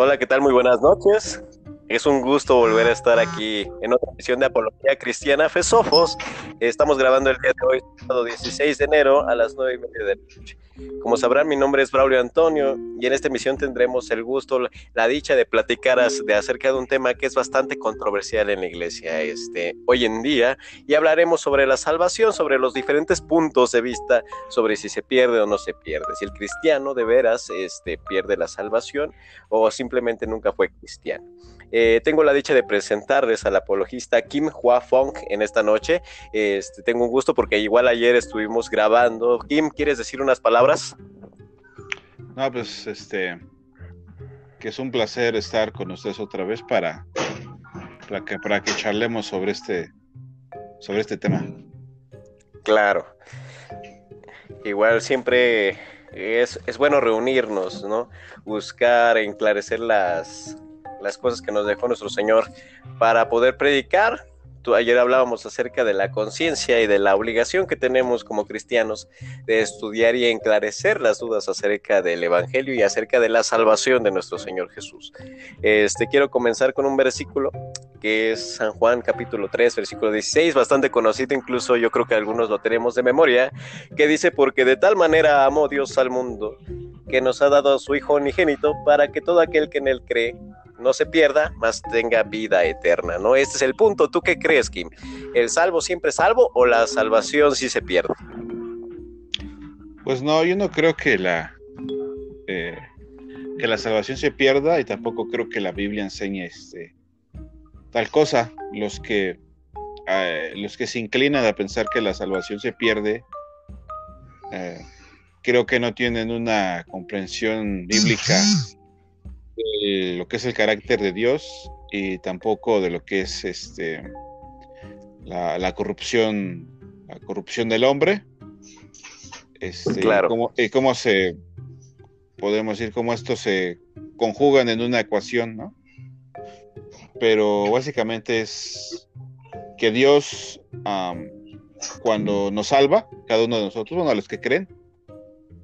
Hola, ¿qué tal? Muy buenas noches. Es un gusto volver a estar aquí en otra edición de Apología Cristiana Fesofos. Estamos grabando el día de hoy, sábado 16 de enero, a las 9 y media de la noche. Como sabrán, mi nombre es Braulio Antonio y en esta emisión tendremos el gusto, la dicha de platicar de acerca de un tema que es bastante controversial en la iglesia este, hoy en día y hablaremos sobre la salvación, sobre los diferentes puntos de vista sobre si se pierde o no se pierde, si el cristiano de veras este, pierde la salvación o simplemente nunca fue cristiano. Eh, tengo la dicha de presentarles al apologista Kim Hua Fong en esta noche. Este, tengo un gusto porque igual ayer estuvimos grabando. Kim, ¿quieres decir unas palabras? No, pues este, que es un placer estar con ustedes otra vez para, para, que, para que charlemos sobre este, sobre este tema. Claro. Igual siempre es, es bueno reunirnos, ¿no? Buscar, enclarecer las, las cosas que nos dejó nuestro Señor para poder predicar. Tú, ayer hablábamos acerca de la conciencia y de la obligación que tenemos como cristianos de estudiar y enclarecer las dudas acerca del Evangelio y acerca de la salvación de nuestro Señor Jesús. Este, quiero comenzar con un versículo que es San Juan capítulo 3, versículo 16, bastante conocido, incluso yo creo que algunos lo tenemos de memoria, que dice, porque de tal manera amó Dios al mundo, que nos ha dado a su Hijo unigénito, para que todo aquel que en él cree no se pierda, más tenga vida eterna, ¿no? Este es el punto. ¿Tú qué crees, Kim? ¿El salvo siempre salvo o la salvación sí se pierde? Pues no, yo no creo que la, eh, que la salvación se pierda y tampoco creo que la Biblia enseñe este, tal cosa. Los que, eh, los que se inclinan a pensar que la salvación se pierde, eh, creo que no tienen una comprensión bíblica lo que es el carácter de Dios y tampoco de lo que es este la, corrupción la corrupción del hombre. Este, claro. y cómo, se podemos decir cómo esto se conjugan en una ecuación no pero básicamente es que Dios cuando nos salva cada uno de nosotros bueno a los que creen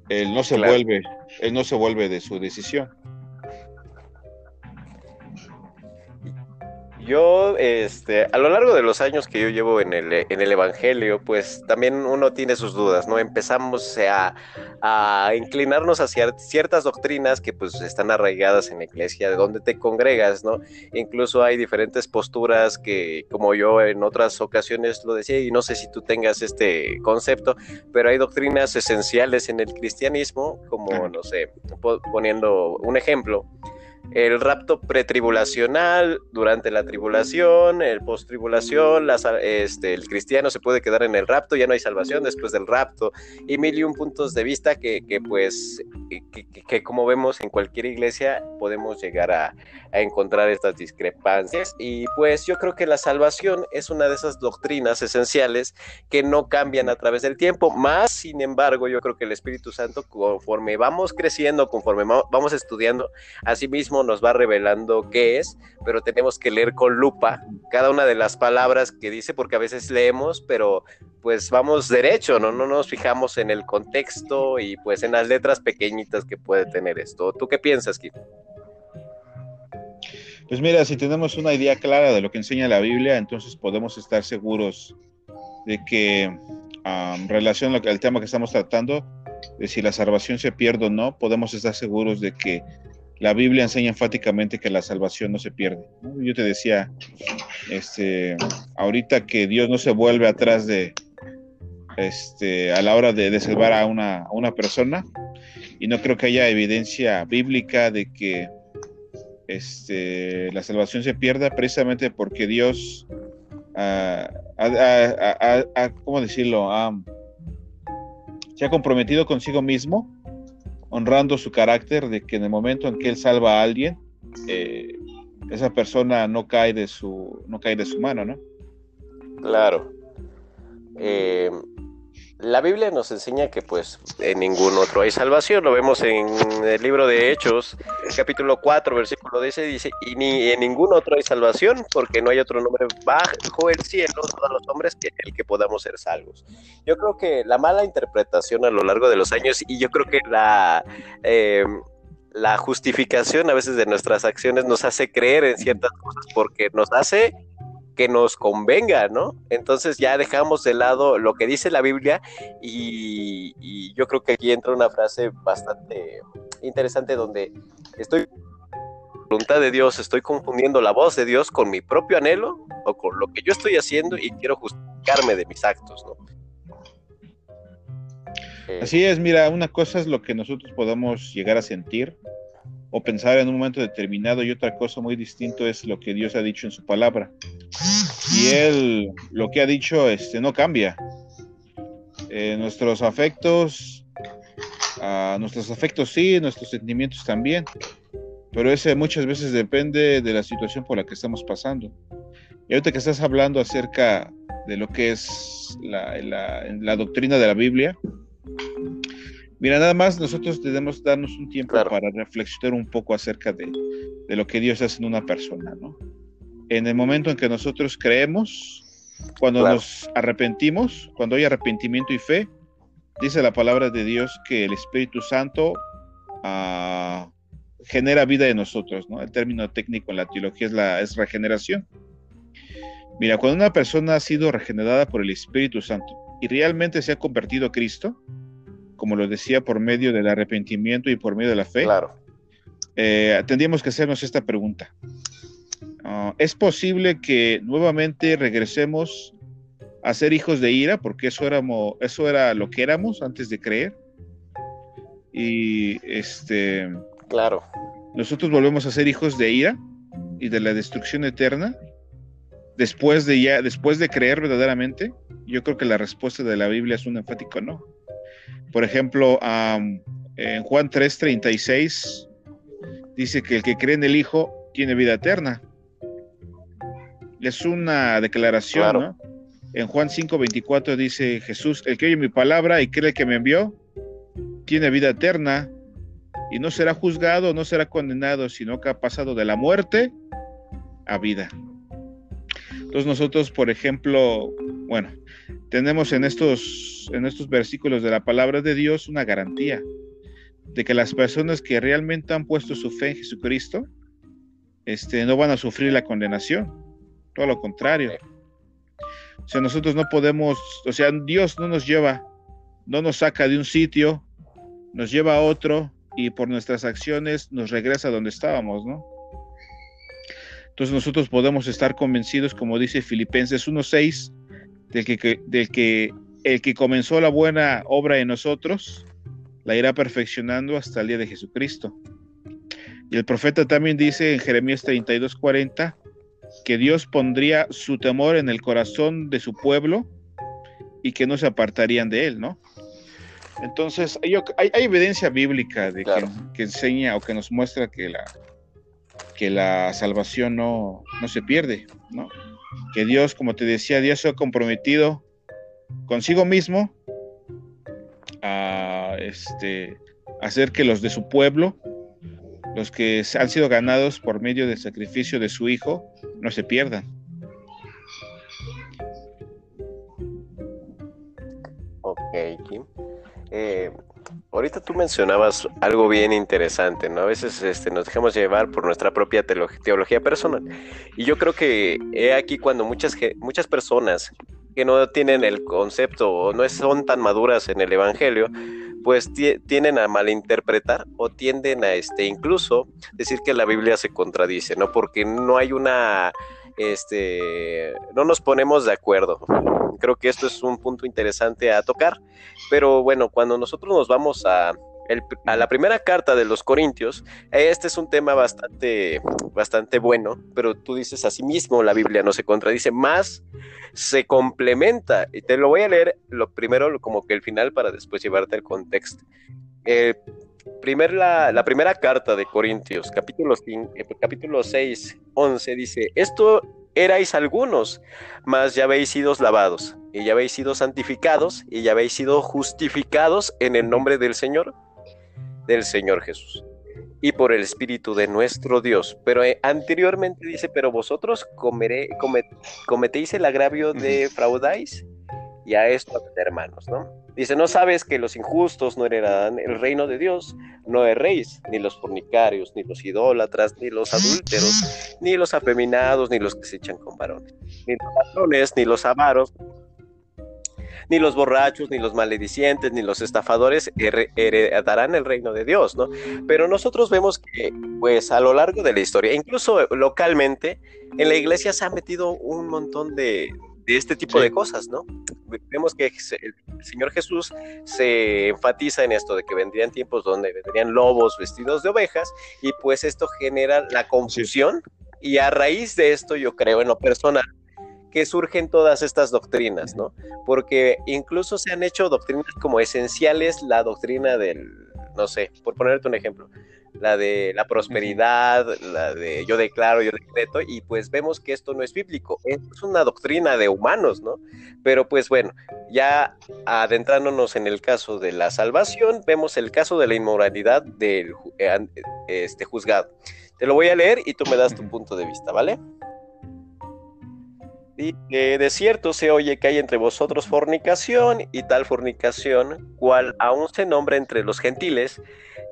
él no se vuelve él no se vuelve de su decisión Yo, este, a lo largo de los años que yo llevo en el, en el Evangelio, pues también uno tiene sus dudas, ¿no? Empezamos a, a, inclinarnos hacia ciertas doctrinas que pues están arraigadas en la iglesia, de donde te congregas, ¿no? Incluso hay diferentes posturas que, como yo en otras ocasiones lo decía, y no sé si tú tengas este concepto, pero hay doctrinas esenciales en el cristianismo, como, no sé, poniendo un ejemplo, el rapto pretribulacional, durante la tribulación, el post-tribulación, este, el cristiano se puede quedar en el rapto, ya no hay salvación después del rapto, y mil y un puntos de vista que, pues, que, como vemos en cualquier iglesia podemos llegar a, encontrar estas discrepancias, y pues yo creo que la salvación es una de esas doctrinas esenciales que no cambian a través del tiempo, más sin embargo yo creo que el Espíritu Santo conforme vamos creciendo, conforme vamos estudiando, así mismo nos va revelando qué es, pero tenemos que leer con lupa cada una de las palabras que dice, porque a veces leemos, pero pues vamos derecho, ¿no? No nos fijamos en el contexto y pues en las letras pequeñitas que puede tener esto. ¿Tú qué piensas, Kip? Pues mira, si tenemos una idea clara de lo que enseña la Biblia, entonces podemos estar seguros de que en relación al tema que estamos tratando, de si la salvación se pierde o no, podemos estar seguros de que la Biblia enseña enfáticamente que la salvación no se pierde. Yo te decía, este, ahorita que Dios no se vuelve atrás de, este, a la hora de, salvar a una, una, persona, y no creo que haya evidencia bíblica de que este, la salvación se pierda precisamente porque Dios, ah, ¿cómo decirlo? se ha comprometido consigo mismo honrando su carácter de que en el momento en que él salva a alguien, eh, esa persona no cae de su, no cae de su mano, ¿no? Claro. Eh, la Biblia nos enseña que pues en ningún otro hay salvación, lo vemos en el libro de Hechos, capítulo 4, versículo 10, dice, y ni en ningún otro hay salvación, porque no hay otro nombre bajo el cielo, todos los hombres, que el que podamos ser salvos. Yo creo que la mala interpretación a lo largo de los años, y yo creo que la... Eh, la justificación a veces de nuestras acciones nos hace creer en ciertas cosas porque nos hace que nos convenga, ¿no? Entonces ya dejamos de lado lo que dice la Biblia y, yo creo que aquí entra una frase bastante interesante donde estoy voluntad de Dios, estoy confundiendo la voz de Dios con mi propio anhelo o con lo que yo estoy haciendo y quiero justificarme de mis actos, ¿no? Así es, mira, una cosa es lo que nosotros podamos llegar a sentir o pensar en un momento determinado y otra cosa muy distinto es lo que Dios ha dicho en su palabra. Y Él lo que ha dicho este, no cambia. Eh, nuestros afectos, uh, nuestros afectos sí, nuestros sentimientos también, pero ese muchas veces depende de la situación por la que estamos pasando. Y ahorita que estás hablando acerca de lo que es la, la, la doctrina de la Biblia, Mira, nada más nosotros debemos darnos un tiempo para reflexionar un poco acerca de, de, lo que Dios hace en una persona, ¿no? En el momento en que nosotros creemos, cuando nos arrepentimos, cuando hay arrepentimiento y fe, dice la palabra de Dios que el Espíritu Santo uh, genera vida en nosotros, ¿no? El término técnico en la teología es, la, es regeneración. Mira, cuando una persona ha sido regenerada por el Espíritu Santo y realmente se ha convertido a Cristo, como lo decía, por medio del arrepentimiento y por medio de la fe, claro. eh, tendríamos que hacernos esta pregunta. Uh, ¿Es posible que nuevamente regresemos a ser hijos de ira? Porque eso, éramos, eso era lo que éramos antes de creer. Y este. Claro. Nosotros volvemos a ser hijos de ira y de la destrucción eterna después de ya, después de creer verdaderamente. Yo creo que la respuesta de la Biblia es un enfático no. Por ejemplo, um, en Juan 3:36 dice que el que cree en el Hijo tiene vida eterna. Es una declaración, claro. ¿no? En Juan 5:24 dice Jesús, el que oye mi palabra y cree que me envió, tiene vida eterna y no será juzgado, no será condenado, sino que ha pasado de la muerte a vida. Entonces nosotros, por ejemplo, bueno, tenemos en estos, en estos versículos de la palabra de Dios una garantía de que las personas que realmente han puesto su fe en Jesucristo este, no van a sufrir la condenación, todo lo contrario. O sea, nosotros no podemos, o sea, Dios no nos lleva, no nos saca de un sitio, nos lleva a otro y por nuestras acciones nos regresa a donde estábamos, ¿no? Entonces nosotros podemos estar convencidos, como dice Filipenses 1.6, del que, del que el que comenzó la buena obra en nosotros, la irá perfeccionando hasta el día de Jesucristo. Y el profeta también dice en Jeremías 32.40 que Dios pondría su temor en el corazón de su pueblo y que no se apartarían de él, ¿no? Entonces, hay, hay, hay evidencia bíblica de claro. que, que, enseña o que nos muestra que la, que la salvación no, no se pierde, ¿no? Que Dios, como te decía, Dios se ha comprometido consigo mismo a este, hacer que los de su pueblo, los que han sido ganados por medio del sacrificio de su Hijo, no se pierdan. Ahorita tú mencionabas algo bien interesante, ¿no? A veces este, nos dejamos llevar por nuestra propia teología personal. Y yo creo que he aquí cuando muchas, muchas personas que no tienen el concepto o no son tan maduras en el Evangelio, pues tienden a malinterpretar o tienden a este incluso decir que la Biblia se contradice, ¿no? Porque no hay una este no nos ponemos de acuerdo. Creo que esto es un punto interesante a tocar, pero bueno, cuando nosotros nos vamos a la primera carta de los Corintios, este es un tema bastante, bastante bueno, pero tú dices así mismo, la Biblia no se contradice, más se complementa. Y te lo voy a leer lo primero como que el final para después llevarte el contexto. Eh, primer, la, la, primera carta de Corintios, capítulo, 5, capítulo 6, 11, dice, esto erais algunos, mas ya habéis sido lavados, y ya habéis sido santificados, y ya habéis sido justificados en el nombre del Señor del Señor Jesús y por el Espíritu de nuestro Dios. Pero eh, anteriormente dice, pero vosotros comeré, comet, cometéis el agravio de fraudáis y a esto, hermanos, ¿no? Dice, no sabes que los injustos no heredarán el reino de Dios, no erréis, ni los fornicarios, ni los idólatras, ni los adúlteros, ni los afeminados, ni los que se echan con varones, ni los ladrones, ni los avaros, ni los borrachos, ni los maledicientes, ni los estafadores heredarán el reino de Dios, ¿no? Pero nosotros vemos que, pues, a lo largo de la historia, incluso localmente, en la iglesia se ha metido un montón de, de este tipo de cosas, ¿no? Vemos que el Señor Jesús se enfatiza en esto de que vendrían tiempos donde vendrían lobos vestidos de ovejas y pues esto genera la confusión y a raíz de esto yo creo en lo personal que surgen todas estas doctrinas, ¿no? Porque incluso se han hecho doctrinas como esenciales, la doctrina del, no sé, por ponerte un ejemplo, la de la prosperidad, la de yo declaro, yo decreto, y pues vemos que esto no es bíblico, es una doctrina de humanos, ¿no? Pero pues bueno, ya adentrándonos en el caso de la salvación, vemos el caso de la inmoralidad del eh, este, juzgado. Te lo voy a leer y tú me das tu punto de vista, ¿vale? Y de cierto se oye que hay entre vosotros fornicación y tal fornicación, cual aún se nombra entre los gentiles,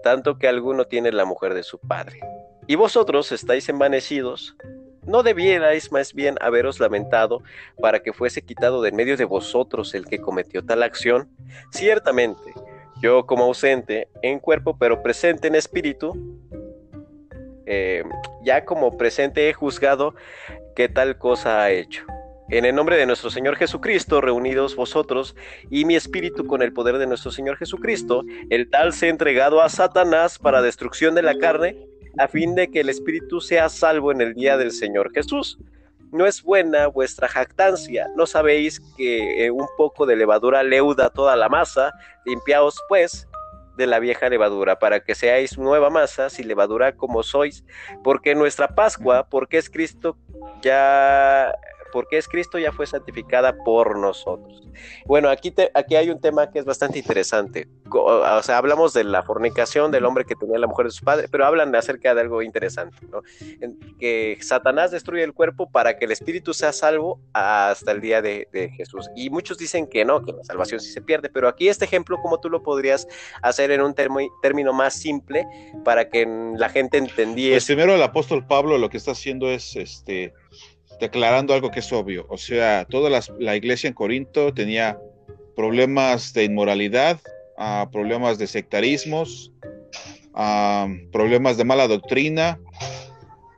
tanto que alguno tiene la mujer de su padre. Y vosotros estáis envanecidos, ¿no debierais más bien haberos lamentado para que fuese quitado de en medio de vosotros el que cometió tal acción? Ciertamente, yo como ausente en cuerpo, pero presente en espíritu, eh, ya como presente he juzgado qué tal cosa ha hecho. En el nombre de nuestro Señor Jesucristo, reunidos vosotros y mi espíritu con el poder de nuestro Señor Jesucristo, el tal se ha entregado a Satanás para destrucción de la carne, a fin de que el espíritu sea salvo en el día del Señor Jesús. No es buena vuestra jactancia, ¿no sabéis que eh, un poco de levadura leuda toda la masa? Limpiaos pues de la vieja levadura, para que seáis nueva masa, si levadura como sois, porque nuestra Pascua, porque es Cristo, ya porque es Cristo ya fue santificada por nosotros. Bueno, aquí, aquí hay un tema que es bastante interesante. O sea, hablamos de la fornicación del hombre que tenía la mujer de su padre, pero hablan acerca de algo interesante, ¿no? que Satanás destruye el cuerpo para que el espíritu sea salvo hasta el día de, Jesús. Y muchos dicen que no, que la salvación sí se pierde, pero aquí este ejemplo, como tú lo podrías hacer en un término más simple para que la gente entendiera. Pues primero el apóstol Pablo lo que está haciendo es este declarando algo que es obvio. O sea, toda la, iglesia en Corinto tenía problemas de inmoralidad, ah, problemas de sectarismos, ah, problemas de mala doctrina,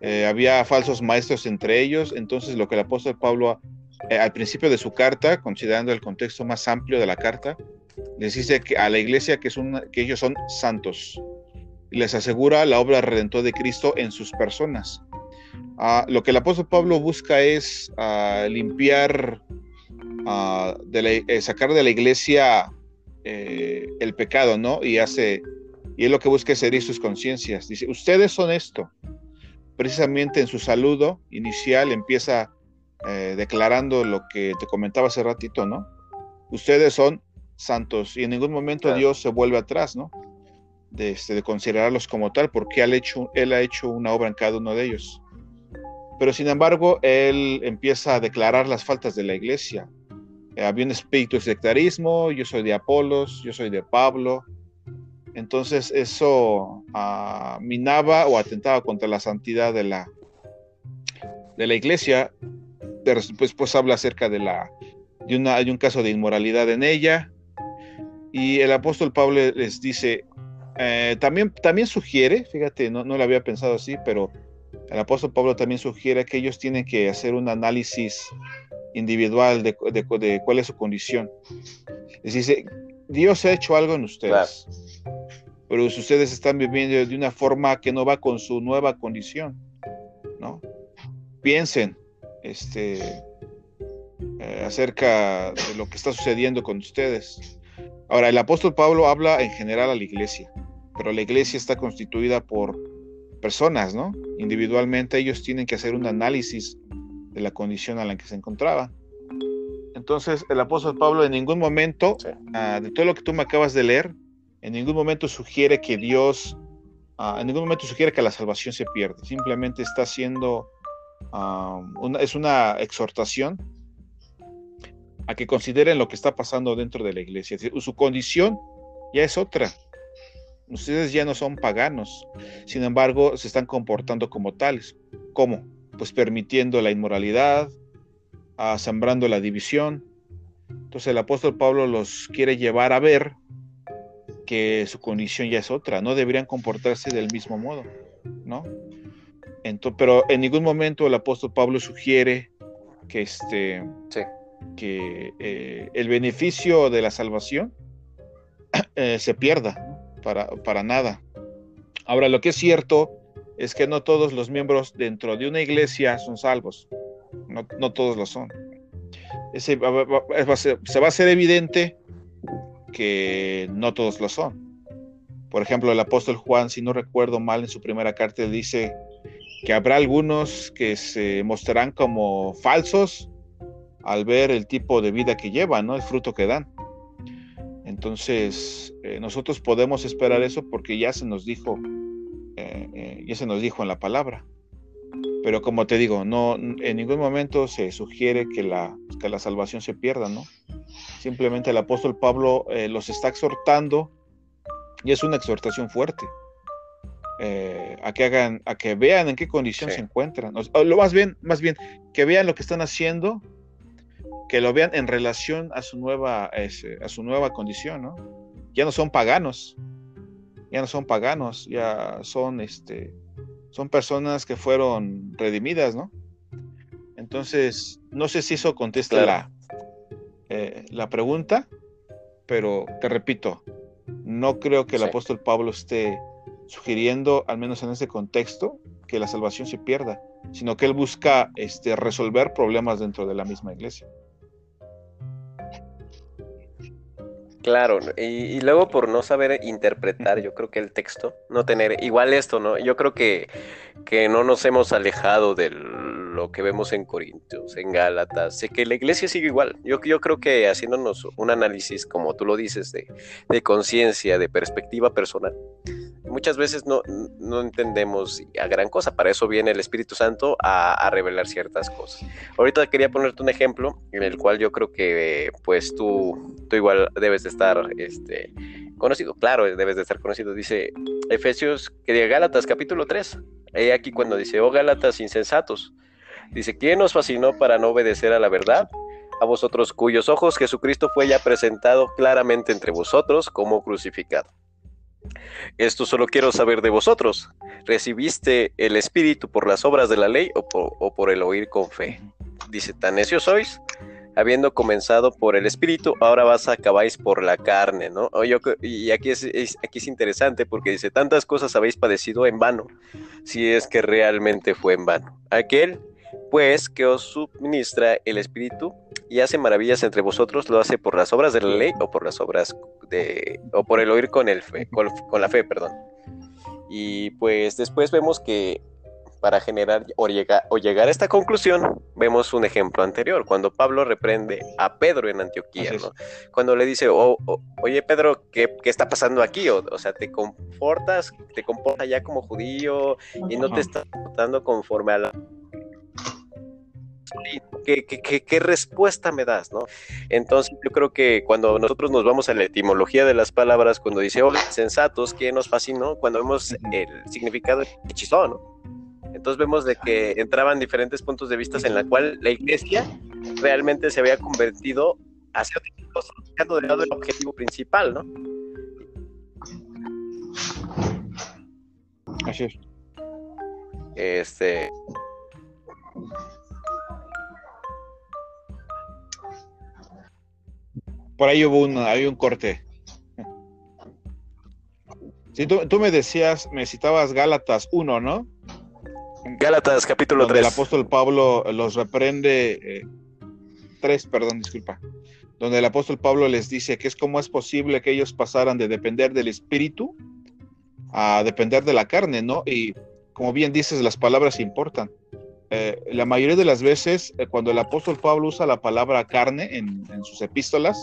eh, había falsos maestros entre ellos. Entonces, lo que el apóstol Pablo eh, al principio de su carta, considerando el contexto más amplio de la carta, les dice que a la iglesia que, que ellos son santos y les asegura la obra redentor de Cristo en sus personas. Ah, lo que el apóstol Pablo busca es ah, limpiar, ah, de eh, sacar de la iglesia eh, el pecado, ¿no? Y hace, y es lo que busca es herir sus conciencias. Dice, ustedes son esto. Precisamente en su saludo inicial empieza eh, declarando lo que te comentaba hace ratito, ¿no? Ustedes son santos y en ningún momento Dios se vuelve atrás, ¿no? De, este, de considerarlos como tal, porque él, hecho, él ha hecho una obra en cada uno de ellos. Pero sin embargo, él empieza a declarar las faltas de la iglesia. Eh, había un espíritu de sectarismo, yo soy de Apolos, yo soy de Pablo. Entonces eso ah, minaba o atentaba contra la santidad de la, de la iglesia. Después pues, habla acerca de, la, de, una, un caso de inmoralidad en ella. Y el apóstol Pablo les dice, eh, también, también sugiere, fíjate, no, no lo había pensado así, pero el apóstol Pablo también sugiere que ellos tienen que hacer un análisis individual de, cuál es su condición. Les dice, Dios ha hecho algo en ustedes, pero ustedes están viviendo de una forma que no va con su nueva condición, ¿no? Piensen este, eh, acerca de lo que está sucediendo con ustedes. Ahora, el apóstol Pablo habla en general a la iglesia, pero la iglesia está constituida por personas, ¿no? Individualmente ellos tienen que hacer un análisis de la condición en la que se encontraban. Entonces, el apóstol Pablo en ningún momento, ah, de todo lo que tú me acabas de leer, en ningún momento sugiere que Dios, ah, en ningún momento sugiere que la salvación se pierde. Simplemente está haciendo, ah, una, es una exhortación a que consideren lo que está pasando dentro de la iglesia. Su condición ya es otra. Ustedes ya no son paganos, sin embargo, se están comportando como tales. ¿Cómo? Pues permitiendo la inmoralidad, sembrando la división. Entonces el apóstol Pablo los quiere llevar a ver que su condición ya es otra, no deberían comportarse del mismo modo, ¿no? Entonces, pero en ningún momento el apóstol Pablo sugiere que, este, que eh, el beneficio de la salvación eh, se pierda, para, para nada. Ahora, lo que es cierto es que no todos los miembros dentro de una iglesia son salvos, no, no todos lo son. Ese se va a hacer evidente que no todos lo son. Por ejemplo, el apóstol Juan, si no recuerdo mal, en su primera carta dice que habrá algunos que se mostrarán como falsos al ver el tipo de vida que llevan, ¿no? El fruto que dan. Entonces, eh, nosotros podemos esperar eso porque ya se nos dijo, eh, eh, ya se nos dijo en la palabra. Pero como te digo, no, en ningún momento se sugiere que la, que la salvación se pierda, ¿no? Simplemente el apóstol Pablo los está exhortando y es una exhortación fuerte. a que hagan, a que vean en qué condición se encuentran. lo más bien, más bien, que vean lo que están haciendo que lo vean en relación a su nueva, a su nueva condición, ¿no? Ya no son paganos, ya no son paganos, ya son, este, son personas que fueron redimidas, ¿no? Entonces, no sé si eso contesta la, eh, la pregunta, pero te repito, no creo que el apóstol Pablo esté sugiriendo, al menos en ese contexto, que la salvación se pierda, sino que él busca este, resolver problemas dentro de la misma iglesia. Claro, y, luego por no saber interpretar, yo creo que el texto, no tener, igual esto, ¿no? Yo creo que, que no nos hemos alejado de lo que vemos en Corintios, en Gálatas, sé que la iglesia sigue igual. Yo, yo creo que haciéndonos un análisis, como tú lo dices, de, de conciencia, de perspectiva personal, muchas veces no, no, entendemos a gran cosa. Para eso viene el Espíritu Santo a, revelar ciertas cosas. Ahorita quería ponerte un ejemplo en el cual yo creo que pues tú, tú igual debes de estar este, conocido. Claro, debes de estar conocido. Dice Efesios, que diga Gálatas capítulo 3. He aquí cuando dice, oh Gálatas insensatos. Dice, ¿quién nos fascinó para no obedecer a la verdad? A vosotros cuyos ojos Jesucristo fue ya presentado claramente entre vosotros como crucificado. Esto solo quiero saber de vosotros. ¿Recibiste el Espíritu por las obras de la ley o por, el oír con fe? Dice, tan necios sois, habiendo comenzado por el Espíritu, ahora vas a acabáis por la carne, ¿no? y aquí es, aquí es interesante porque dice, tantas cosas habéis padecido en vano, si es que realmente fue en vano. Aquel pues que os suministra el Espíritu y hace maravillas entre vosotros, lo hace por las obras de la ley o por las obras de, o por el oír con, el fe, con, la fe, perdón. Y pues después vemos que para generar o llegar, o llegar a esta conclusión, vemos un ejemplo anterior, cuando Pablo reprende a Pedro en Antioquía, ¿no? Cuando le dice, oh, oh, oye Pedro, ¿qué, ¿qué, está pasando aquí? O, o, sea, te comportas, te comportas ya como judío y no te estás comportando conforme a la ¿Qué, respuesta me das? ¿no? Entonces yo creo que cuando nosotros nos vamos a la etimología de las palabras, cuando dice, oh, sensatos, ¿qué nos fascinó? Cuando vemos el significado hechizó, ¿no? Entonces vemos de que entraban diferentes puntos de vista en la cual la iglesia realmente se había convertido hacia dejando de lado el objetivo principal, ¿no? Así es. Este, por ahí hubo un, hay un corte. Sí, tú, me decías, me citabas Gálatas 1, ¿no? Gálatas capítulo 3. El apóstol Pablo los reprende, 3, eh, perdón, disculpa, donde el apóstol Pablo les dice que es como es posible que ellos pasaran de depender del espíritu a depender de la carne, ¿no? Y como bien dices, las palabras importan. Eh, la mayoría de las veces, eh, cuando el apóstol Pablo usa la palabra carne en, sus epístolas,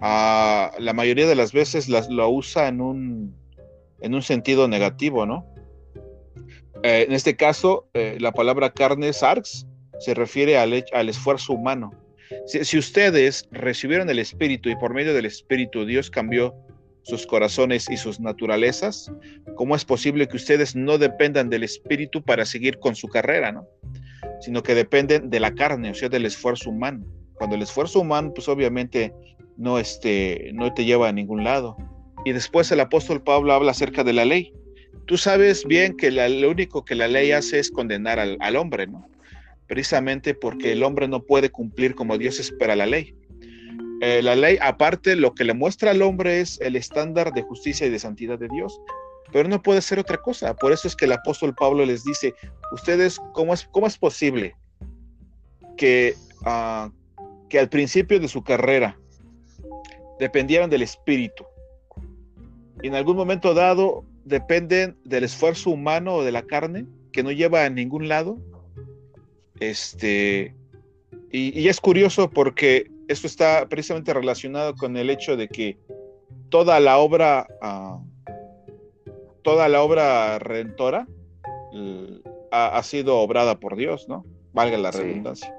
la mayoría de las veces las, lo usa en un, en un sentido negativo, ¿no? Eh, en este caso, la palabra carne, sarx, se refiere al, al esfuerzo humano. Si, ustedes recibieron el Espíritu y por medio del Espíritu Dios cambió sus corazones y sus naturalezas, ¿cómo es posible que ustedes no dependan del Espíritu para seguir con su carrera, no? Sino que dependen de la carne, o sea, del esfuerzo humano. Cuando el esfuerzo humano, pues obviamente no, este, no te lleva a ningún lado. Y después el apóstol Pablo habla acerca de la ley. Tú sabes bien que lo único que la ley hace es condenar al, al hombre, ¿no? Precisamente porque el hombre no puede cumplir como Dios espera la ley. Eh, la ley, aparte, lo que le muestra al hombre es el estándar de justicia y de santidad de Dios, pero no puede ser otra cosa. Por eso es que el apóstol Pablo les dice, ustedes, ¿cómo es, cómo es posible que, ah, que al principio de su carrera dependieran del Espíritu? Y en algún momento dado dependen del esfuerzo humano o de la carne, que no lleva a ningún lado. Este, y es curioso porque esto está precisamente relacionado con el hecho de que toda la obra, ah, toda la obra redentora ha, sido obrada por Dios, ¿no? Valga la redundancia.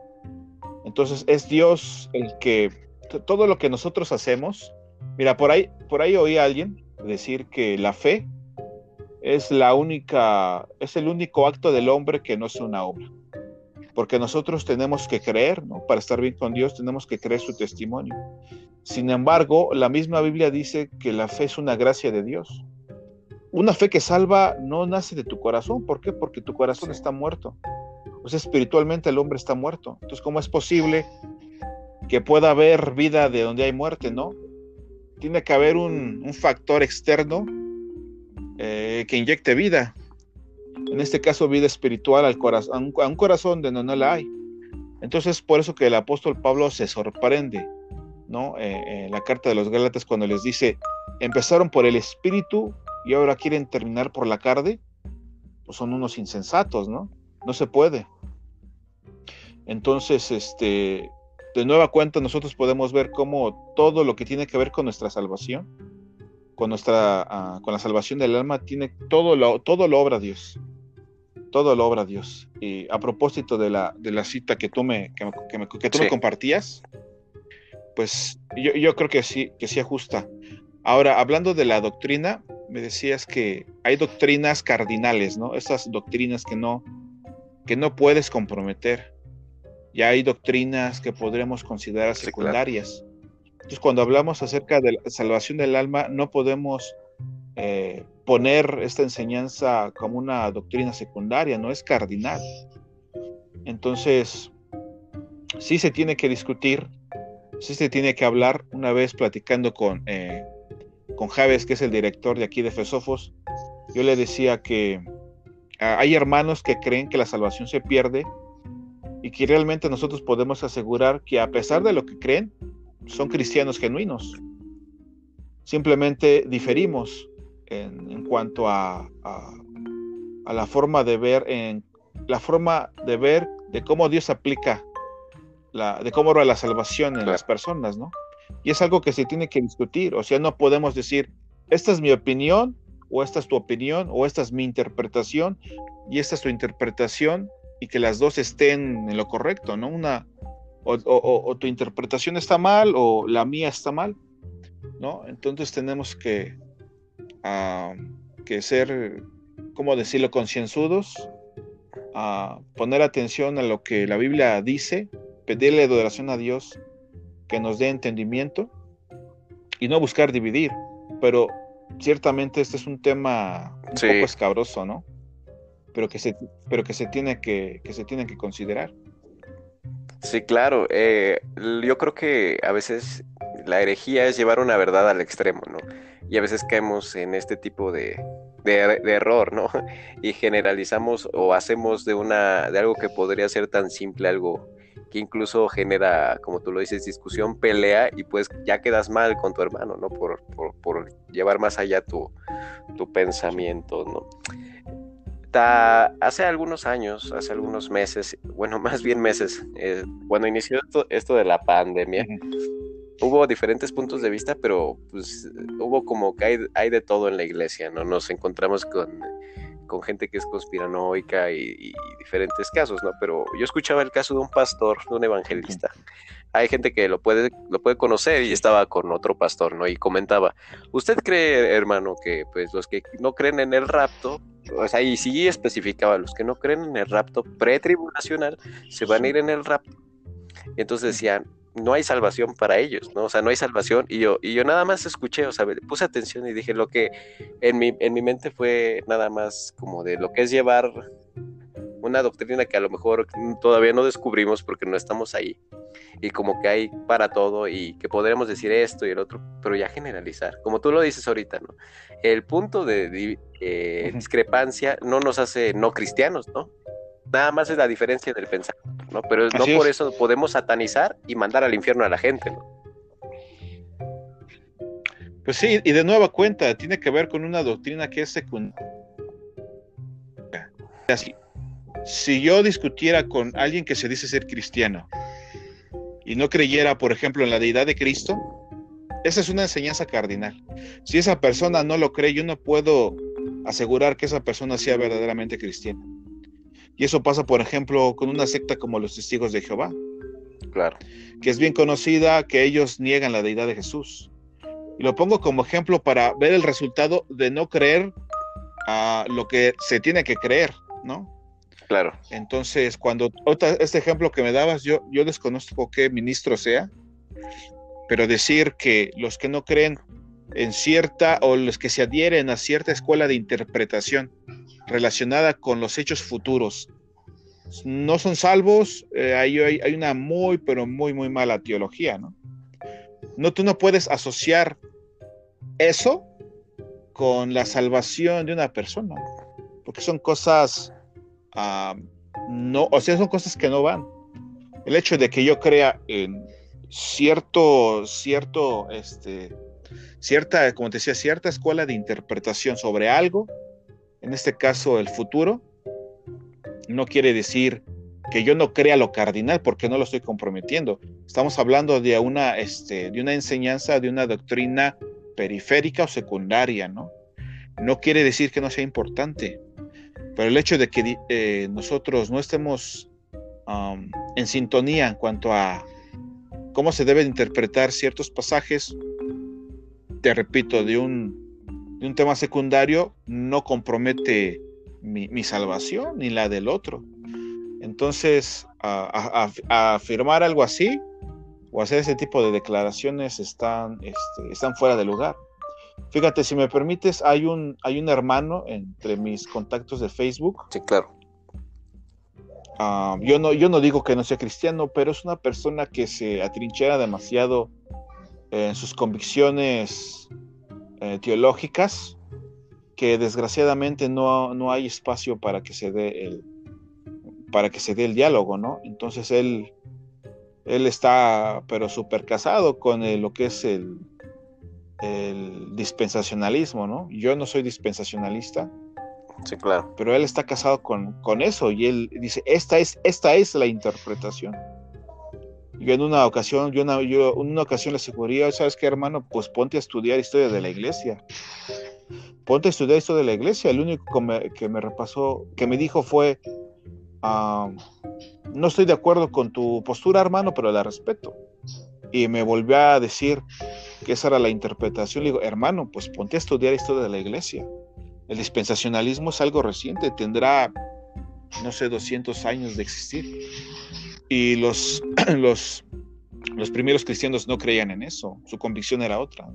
Entonces es Dios el que todo lo que nosotros hacemos, mira, por ahí, por ahí oí a alguien decir que la fe es la única, es el único acto del hombre que no es una obra porque nosotros tenemos que creer, ¿no? Para estar bien con Dios tenemos que creer su testimonio. Sin embargo, la misma Biblia dice que la fe es una gracia de Dios. Una fe que salva no nace de tu corazón. ¿Por qué? Porque tu corazón está muerto. O sea, espiritualmente el hombre está muerto. Entonces, ¿cómo es posible que pueda haber vida de donde hay muerte, no? Tiene que haber un, factor externo eh, que inyecte vida en este caso vida espiritual al corazón, a un corazón donde no la hay. Entonces, por eso que el apóstol Pablo se sorprende, ¿no? Eh, en eh, la carta de los Gálatas cuando les dice, empezaron por el espíritu y ahora quieren terminar por la carne, pues son unos insensatos, ¿no? No se puede. Entonces, este, de nueva cuenta nosotros podemos ver cómo todo lo que tiene que ver con nuestra salvación, con nuestra, ah, con la salvación del alma, tiene todo lo, todo lo obra Dios todo lo obra Dios. Y a propósito de la, de la cita que tú me, que, tú me compartías, pues yo, yo, creo que sí, que sí ajusta. Ahora, hablando de la doctrina, me decías que hay doctrinas cardinales, ¿no? Esas doctrinas que no, que no puedes comprometer. Ya hay doctrinas que podremos considerar secundarias. Entonces, cuando hablamos acerca de la salvación del alma, no podemos eh, poner esta enseñanza como una doctrina secundaria, no es cardinal. Entonces, sí se tiene que discutir, sí se tiene que hablar. Una vez platicando con, eh, con Javes, que es el director de aquí de Fesofos, yo le decía que ah, hay hermanos que creen que la salvación se pierde y que realmente nosotros podemos asegurar que a pesar de lo que creen, son cristianos genuinos. Simplemente diferimos en, cuanto a, a, la forma de ver, en la forma de ver de cómo Dios aplica, la, de cómo obra la salvación en las personas, ¿no? Y es algo que se tiene que discutir, o sea, no podemos decir, esta es mi opinión, o esta es tu opinión, o esta es mi interpretación, y esta es tu interpretación, y que las dos estén en lo correcto, ¿no? Una, o, o tu interpretación está mal, o la mía está mal, ¿no? Entonces tenemos que, que ser, ¿cómo decirlo?, concienzudos, a poner atención a lo que la Biblia dice, pedirle adoración a Dios que nos dé entendimiento y no buscar dividir. Pero ciertamente este es un tema un poco escabroso, ¿no? Pero que se, pero que se tiene que, que se tiene que considerar. Sí, claro. Eh, yo creo que a veces la herejía es llevar una verdad al extremo, ¿no? y a veces caemos en este tipo de, error, ¿no? Y generalizamos o hacemos de una de algo que podría ser tan simple algo que incluso genera, como tú lo dices, discusión, pelea y pues ya quedas mal con tu hermano, ¿no? Por, llevar más allá tu, pensamiento, ¿no? Hace algunos años, hace algunos meses, bueno, más bien meses, eh, cuando inició esto, esto de la pandemia, hubo diferentes puntos de vista, pero pues hubo como que hay, de todo en la iglesia, ¿no? Nos encontramos con, con gente que es conspiranoica y, diferentes casos, ¿no? Pero yo escuchaba el caso de un pastor, de un evangelista. Hay gente que lo puede, lo puede conocer y estaba con otro pastor, ¿no? Y comentaba, ¿usted cree, hermano, que pues los que no creen en el rapto, o sea, y sí especificaba, los que no creen en el rapto pretribulacional, se van a ir en el rapto. Y entonces decían, no hay salvación para ellos, ¿no? O sea, no hay salvación. Y yo, y yo nada más escuché, o sea, puse atención y dije lo que en mi, en mi mente fue nada más como de lo que es llevar una doctrina que a lo mejor todavía no descubrimos porque no estamos ahí. Y como que hay para todo y que podremos decir esto y el otro, pero ya generalizar, como tú lo dices ahorita, ¿no? El punto de eh, discrepancia no nos hace no cristianos, ¿no? Nada más es la diferencia del pensamiento, ¿no? Pero no por eso podemos satanizar y mandar al infierno a la gente, ¿no? Pues sí, y de nueva cuenta, tiene que ver con una doctrina que es secundaria. Si yo discutiera con alguien que se dice ser cristiano y no creyera, por ejemplo, en la deidad de Cristo, esa es una enseñanza cardinal. Si esa persona no lo cree, yo no puedo asegurar que esa persona sea verdaderamente cristiana. Y eso pasa, por ejemplo, con una secta como los testigos de Jehová. Claro. Que es bien conocida que ellos niegan la deidad de Jesús. Y lo pongo como ejemplo para ver el resultado de no creer a lo que se tiene que creer, ¿no? Claro. Entonces, cuando este ejemplo que me dabas, yo, yo desconozco qué ministro sea, pero decir que los que no creen en cierta o los que se adhieren a cierta escuela de interpretación relacionada con los hechos futuros. No son salvos, eh, hay, hay, una muy, pero muy, muy mala teología, ¿no? No, tú no puedes asociar eso con la salvación de una persona, porque son cosas, ah, no, o sea, son cosas que no van. El hecho de que yo crea en cierto, cierto, este, cierta, como te decía, cierta escuela de interpretación sobre algo, en este caso el futuro, no quiere decir que yo no crea lo cardinal porque no lo estoy comprometiendo. Estamos hablando de una, este, de una enseñanza, de una doctrina periférica o secundaria, ¿no? No quiere decir que no sea importante, pero el hecho de que eh, nosotros no estemos um, en sintonía en cuanto a cómo se deben interpretar ciertos pasajes, te repito, de un de un tema secundario no compromete mi, salvación ni la del otro. Entonces, afirmar algo así o hacer ese tipo de declaraciones están, este, están fuera de lugar. Fíjate, si me permites, hay un, hay un hermano entre mis contactos de Facebook. Sí, claro. Ah, yo, no, yo no digo que no sea cristiano, pero es una persona que se atrinchera demasiado en sus convicciones eh, teológicas que desgraciadamente no, no, hay espacio para que se dé el para que se dé el diálogo, ¿no? Entonces él él está pero súper casado con lo que es el, el dispensacionalismo, ¿no? Yo no soy dispensacionalista. Sí, claro. Pero él está casado con, con eso y él dice, esta es, esta es la interpretación. Yo en una ocasión, yo, una, yo en una ocasión le aseguré, ¿sabes qué, hermano? Pues ponte a estudiar historia de la iglesia. Ponte a estudiar historia de la iglesia. El único que me, que me repasó, que me dijo fue, ah, no estoy de acuerdo con tu postura, hermano, pero la respeto. Y me volvió a decir que esa era la interpretación. Le digo, hermano, pues ponte a estudiar historia de la iglesia. El dispensacionalismo es algo reciente, tendrá, no sé, 200 años de existir. Y los, los, los primeros cristianos no creían en eso, su convicción era otra.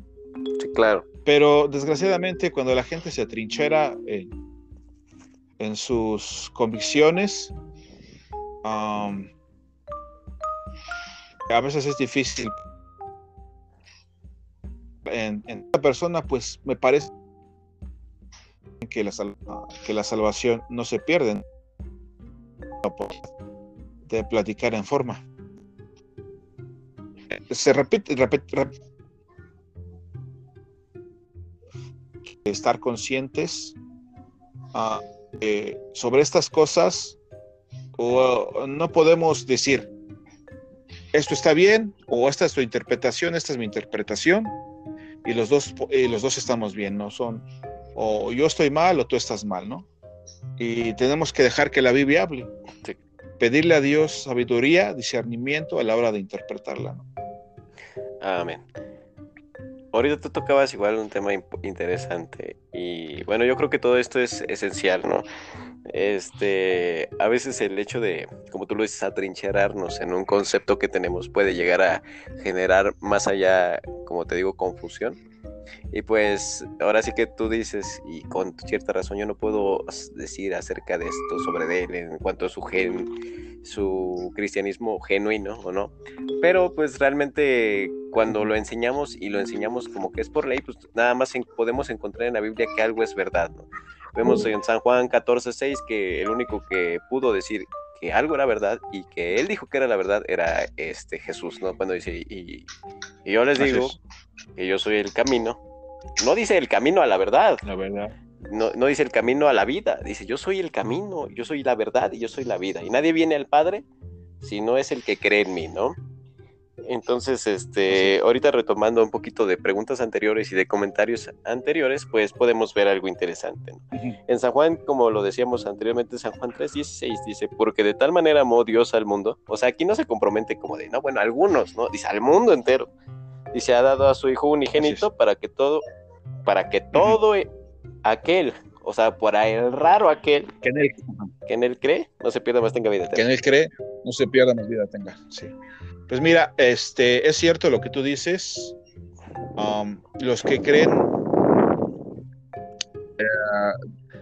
Sí, claro. Pero desgraciadamente cuando la gente se atrinchera en, sus convicciones, a veces es difícil. En, en esta persona, pues me parece que la, que la salvación no se pierde de platicar en forma. Se repite, repite, estar conscientes ah, sobre estas cosas o no podemos decir esto está bien o esta es tu interpretación, esta es mi interpretación y los dos, los dos estamos bien, no son o yo estoy mal o tú estás mal, ¿no? y tenemos que dejar que la Biblia hable. Pedirle a Dios sabiduría, discernimiento a la hora de interpretarla. Amén. Ahorita tú tocabas igual un tema interesante y bueno, yo creo que todo esto es esencial, ¿no? Este, a veces el hecho de, como tú lo dices, atrincherarnos en un concepto que tenemos puede llegar a generar más allá, como te digo, confusión. Y pues ahora sí que tú dices, y con cierta razón yo no puedo decir acerca de esto sobre él en cuanto a su gen, su cristianismo genuino o no. Pero pues realmente cuando lo enseñamos y lo enseñamos como que es por ley, pues nada más podemos encontrar en la Biblia que algo es verdad, ¿no? Vemos en San Juan 14:6 que el único que pudo decir que algo era verdad y que él dijo que era la verdad era este Jesús, ¿no? Cuando dice, y, yo les digo que yo soy el camino, no dice el camino a la verdad. La verdad. No, no, dice el camino a la vida, dice yo soy el camino, yo soy la verdad y yo soy la vida. Y nadie viene al Padre si no es el que cree en mí, ¿no? Entonces, este, ahorita retomando un poquito de preguntas anteriores y de comentarios anteriores, pues podemos ver algo interesante. En San Juan, como lo decíamos anteriormente, San Juan 3:16 dice, porque de tal manera amó Dios al mundo, o sea, aquí no se compromete como de, no, bueno, algunos, ¿no? Dice al mundo entero. Dice, ha dado a su Hijo unigénito para que todo, para que todo aquel, o sea, para el raro aquel que en él, que en él cree, no se pierda más tenga vida Que en él cree, no se pierda más vida tenga, sí. Pues mira, este, es cierto lo que tú dices. Um, los que creen. Eh,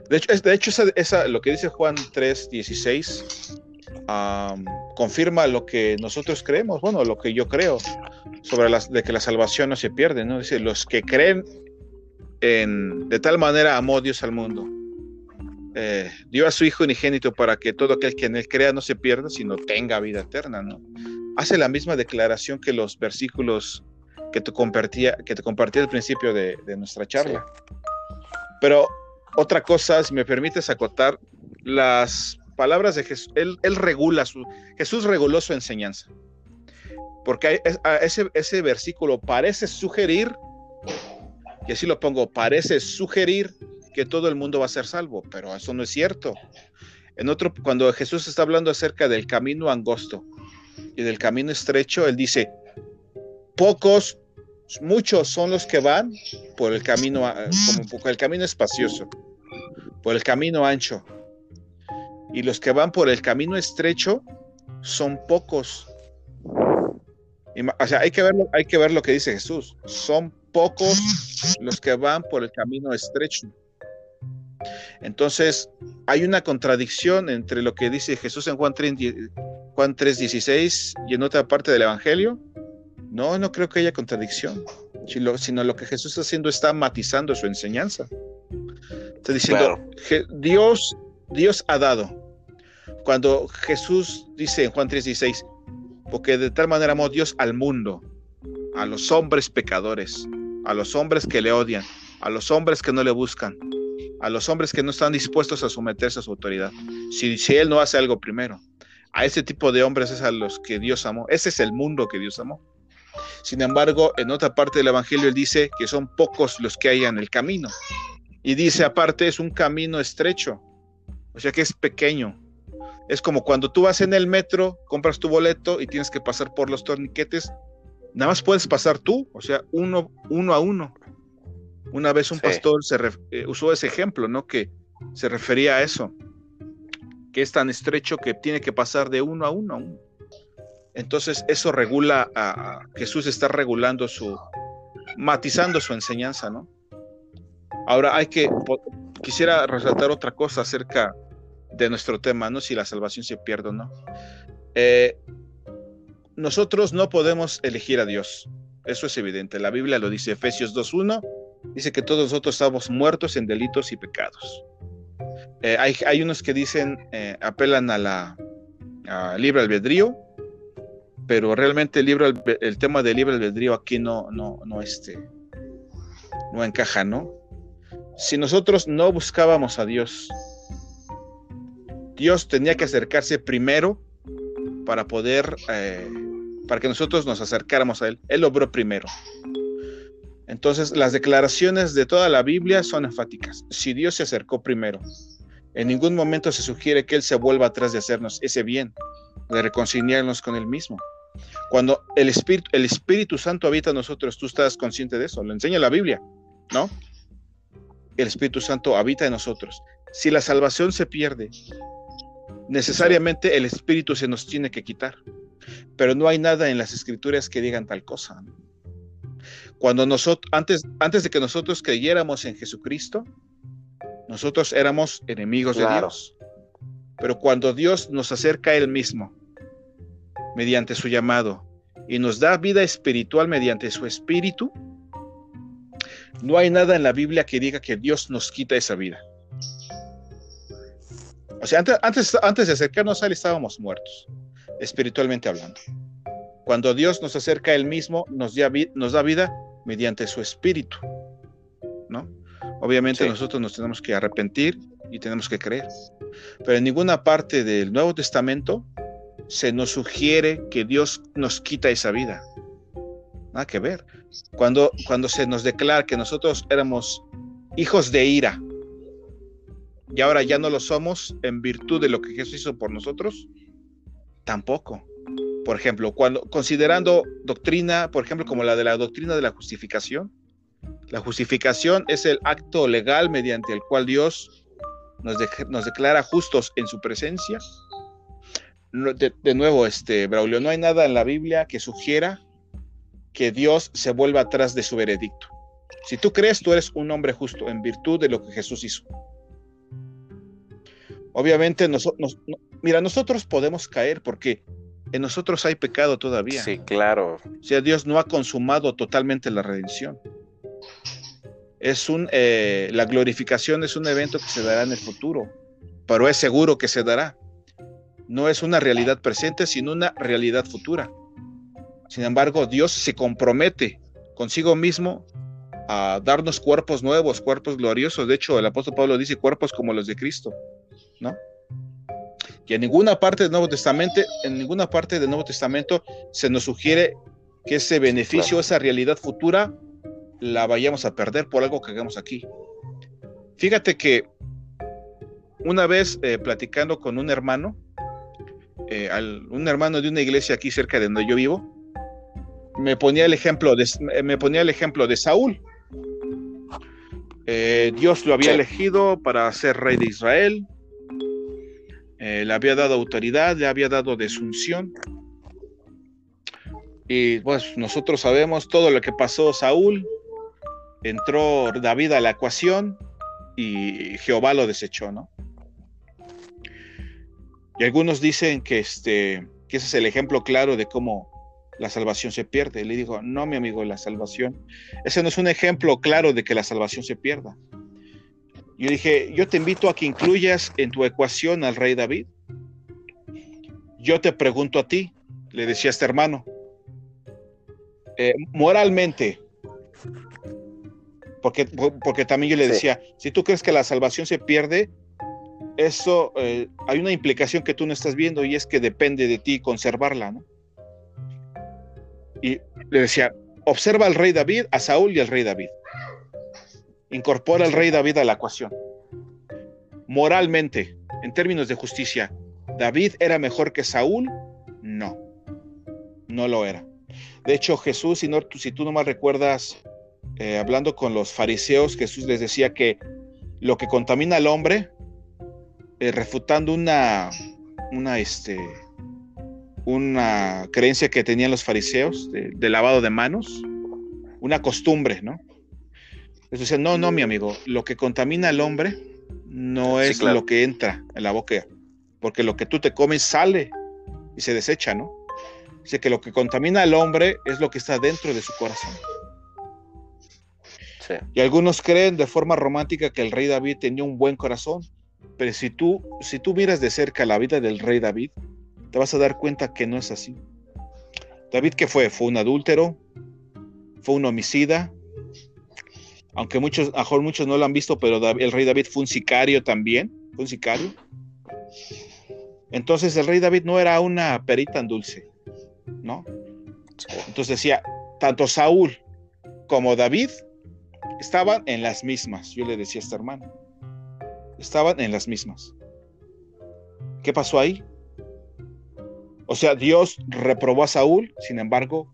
de hecho, de hecho esa, lo que dice Juan 3, 16 um, confirma lo que nosotros creemos, bueno, lo que yo creo sobre las, de que la salvación no se pierde, ¿no? Dice, los que creen en, de tal manera amó Dios al mundo. Eh, dio a su Hijo unigénito para que todo aquel que en él crea no se pierda, sino tenga vida eterna, ¿no? Hace la misma declaración que los versículos que te compartía, que te compartí al principio de, nuestra charla. Pero otra cosa, si me permites acotar, las palabras de Jesús, él, regula su, Jesús reguló su enseñanza. Porque ese, ese versículo parece sugerir, y así lo pongo, parece sugerir que todo el mundo va a ser salvo, pero eso no es cierto. En otro, cuando Jesús está hablando acerca del camino angosto, y del camino estrecho, él dice, pocos, muchos son los que van por el camino, como el camino espacioso, por el camino ancho. Y los que van por el camino estrecho son pocos. O sea, hay que, ver, hay que ver lo que dice Jesús. Son pocos los que van por el camino estrecho. Entonces, hay una contradicción entre lo que dice Jesús en Juan 3, Juan 3:16 y en otra parte del Evangelio, no, no creo que haya contradicción, sino lo que Jesús está haciendo está matizando su enseñanza. Está diciendo, Dios, Dios ha dado. Cuando Jesús dice en Juan 3:16, porque de tal manera amó Dios al mundo, a los hombres pecadores, a los hombres que le odian, a los hombres que no le buscan, a los hombres que no están dispuestos a someterse a su autoridad. Si, si Él no hace algo primero, a ese tipo de hombres es a los que Dios amó. Ese es el mundo que Dios amó. Sin embargo, en otra parte del Evangelio él dice que son pocos los que hay en el camino. Y dice aparte es un camino estrecho, o sea que es pequeño. Es como cuando tú vas en el metro, compras tu boleto y tienes que pasar por los torniquetes. Nada más puedes pasar tú, o sea, uno, uno a uno. Una vez un pastor se eh, usó ese ejemplo, ¿no? Que se refería a eso que es tan estrecho que tiene que pasar de uno a uno. Entonces eso regula a, Jesús está regulando su, matizando su enseñanza, ¿no? Ahora hay que, quisiera resaltar otra cosa acerca de nuestro tema, ¿no? Si la salvación se pierde o no. Eh, nosotros no podemos elegir a Dios, eso es evidente. La Biblia lo dice, Efesios 2.1, dice que todos nosotros estamos muertos en delitos y pecados. Eh, hay, unos que dicen, eh, apelan a la libre albedrío, pero realmente el, el tema del libre albedrío aquí no, no, no, este, no encaja, ¿no? Si nosotros no buscábamos a Dios, Dios tenía que acercarse primero para poder, eh, para que nosotros nos acercáramos a Él. Él obró primero. Entonces, las declaraciones de toda la Biblia son enfáticas. Si Dios se acercó primero, En ningún momento se sugiere que Él se vuelva atrás de hacernos ese bien, de reconciliarnos con Él mismo. Cuando el Espíritu, el Espíritu Santo habita en nosotros, tú estás consciente de eso, lo enseña la Biblia, ¿no? El Espíritu Santo habita en nosotros. Si la salvación se pierde, necesariamente el Espíritu se nos tiene que quitar. Pero no hay nada en las escrituras que digan tal cosa. Cuando nosotros, antes, antes de que nosotros creyéramos en Jesucristo, nosotros éramos enemigos de Dios. Pero cuando Dios nos acerca a Él mismo, mediante su llamado, y nos da vida espiritual mediante su espíritu, no hay nada en la Biblia que diga que Dios nos quita esa vida. O sea, antes, antes, de acercarnos a Él estábamos muertos, espiritualmente hablando. Cuando Dios nos acerca a Él mismo, nos da, nos da vida mediante su espíritu, ¿no? Obviamente nosotros nos tenemos que arrepentir y tenemos que creer. Pero en ninguna parte del Nuevo Testamento se nos sugiere que Dios nos quita esa vida. Nada que ver. Cuando, cuando se nos declara que nosotros éramos hijos de ira y ahora ya no lo somos en virtud de lo que Jesús hizo por nosotros, tampoco. Por ejemplo, cuando considerando doctrina, por ejemplo, como la de la doctrina de la justificación, la justificación es el acto legal mediante el cual Dios nos, nos declara justos en su presencia. De, de, nuevo, este, Braulio, no hay nada en la Biblia que sugiera que Dios se vuelva atrás de su veredicto. Si tú crees, tú eres un hombre justo en virtud de lo que Jesús hizo. Obviamente, nosotros, mira, nosotros podemos caer porque en nosotros hay pecado todavía. Sí, claro. O sea, Dios no ha consumado totalmente la redención. Es un, eh, la glorificación es un evento que se dará en el futuro, pero es seguro que se dará. No es una realidad presente, sino una realidad futura. Sin embargo, Dios se compromete consigo mismo a darnos cuerpos nuevos, cuerpos gloriosos. De hecho, el apóstol Pablo dice cuerpos como los de Cristo, ¿no? Y en ninguna parte del Nuevo Testamento, en ninguna parte del Nuevo Testamento se nos sugiere que ese beneficio, esa realidad futura, la vayamos a perder por algo que hagamos aquí. Fíjate que una vez eh, platicando con un hermano, eh, un hermano de una iglesia aquí cerca de donde yo vivo, me ponía el ejemplo de, me ponía el ejemplo de Saúl. Eh, Dios lo había elegido para ser rey de Israel. Eh, le había dado autoridad, le había dado desunción. Y pues nosotros sabemos todo lo que pasó Saúl. Entró David a la ecuación y Jehová lo desechó, ¿no? Y algunos dicen que, este, que ese es el ejemplo claro de cómo la salvación se pierde. Le digo, no, mi amigo, la salvación. Ese no es un ejemplo claro de que la salvación se pierda. Yo dije, yo te invito a que incluyas en tu ecuación al rey David. Yo te pregunto a ti, le decía este hermano, eh, moralmente, porque, porque también yo le decía, si tú crees que la salvación se pierde, eso eh, hay una implicación que tú no estás viendo y es que depende de ti conservarla, ¿no? Y le decía, observa al rey David, a Saúl y al rey David. Incorpora al rey David a la ecuación. Moralmente, en términos de justicia, ¿David era mejor que Saúl? No, no lo era. De hecho, Jesús, si, no, si tú no más recuerdas, eh, hablando con los fariseos, Jesús les decía que lo que contamina al hombre, eh, refutando una, una, este, una creencia que tenían los fariseos de, lavado de manos, una costumbre, ¿no? Entonces no, no, mi amigo, lo que contamina al hombre no es lo que entra en la boca, porque lo que tú te comes sale y se desecha, ¿no? Dice que lo que contamina al hombre es lo que está dentro de su corazón. Y algunos creen de forma romántica que el rey David tenía un buen corazón, pero si tú, si tú miras de cerca la vida del rey David, te vas a dar cuenta que no es así. David, ¿qué fue? Fue un adúltero, fue un homicida, aunque muchos, a mejor muchos no lo han visto, pero el rey David fue un sicario también, fue un sicario. Entonces el rey David no era una perita en dulce, ¿no? Entonces decía, tanto Saúl como David estaban en las mismas, yo le decía a este hermano. estaban en las mismas. ¿Qué pasó ahí? O sea, Dios reprobó a Saúl, sin embargo,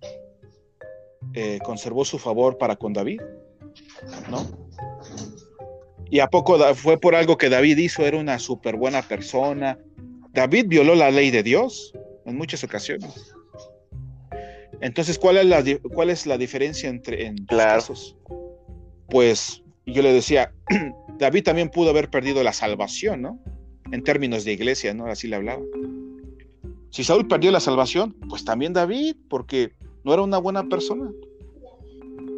eh, conservó su favor para con David, ¿no? Y a poco fue por algo que David hizo, era una súper buena persona. David violó la ley de Dios en muchas ocasiones. Entonces, ¿cuál es la, cuál es la diferencia entre en casos? Pues yo le decía, David también pudo haber perdido la salvación, ¿no? En términos de iglesia, ¿no? Así le hablaba. Si Saúl perdió la salvación, pues también David, porque no era una buena persona.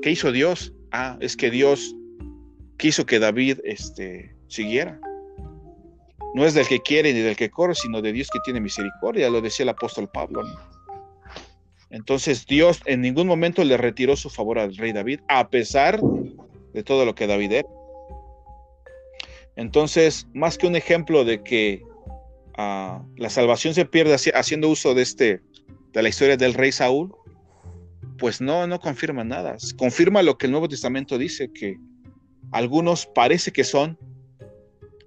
¿Qué hizo Dios? Ah, es que Dios quiso que David este, siguiera. No es del que quiere ni del que corre, sino de Dios que tiene misericordia, lo decía el apóstol Pablo. Entonces Dios en ningún momento le retiró su favor al rey David, a pesar de todo lo que David era. Entonces, más que un ejemplo de que ah, la salvación se pierde haciendo uso de este de la historia del rey Saúl, pues no, no confirma nada. Confirma lo que el Nuevo Testamento dice, que algunos parece que son,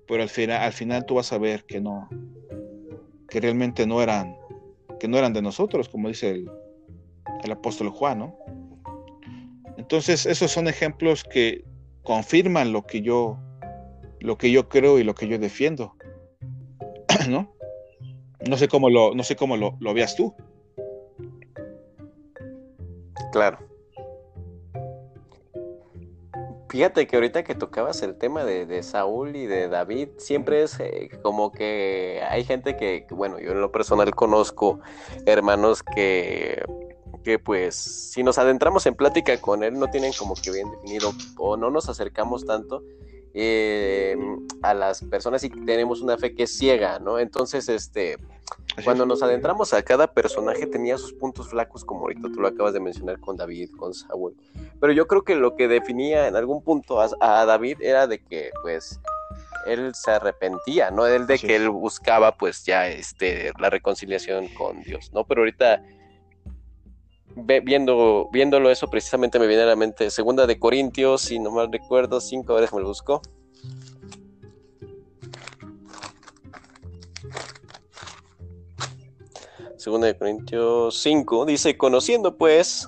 pero al final, al final tú vas a ver que no, que realmente no eran, que no eran de nosotros, como dice el, el apóstol Juan, ¿no? Entonces, esos son ejemplos que confirman lo que yo, lo que yo creo y lo que yo defiendo, ¿no? No sé cómo lo, no sé cómo lo, lo veas tú. Claro. Fíjate que ahorita que tocabas el tema de, Saúl y de David, siempre es eh, como que hay gente que, bueno, yo en lo personal conozco hermanos que, que pues si nos adentramos en plática con él no tienen como que bien definido o no nos acercamos tanto eh, a las personas y tenemos una fe que es ciega, ¿no? Entonces, este, cuando nos adentramos a cada personaje tenía sus puntos flacos, como ahorita tú lo acabas de mencionar con David, con Saúl. Pero yo creo que lo que definía en algún punto a, David era de que, pues, él se arrepentía, ¿no? Él de que él buscaba, pues, ya, este, la reconciliación con Dios, ¿no? Pero ahorita viendo, viéndolo eso, precisamente me viene a la mente Segunda de Corintios, si no mal recuerdo, cinco veces me lo busco. Segunda de Corintios 5 dice, conociendo pues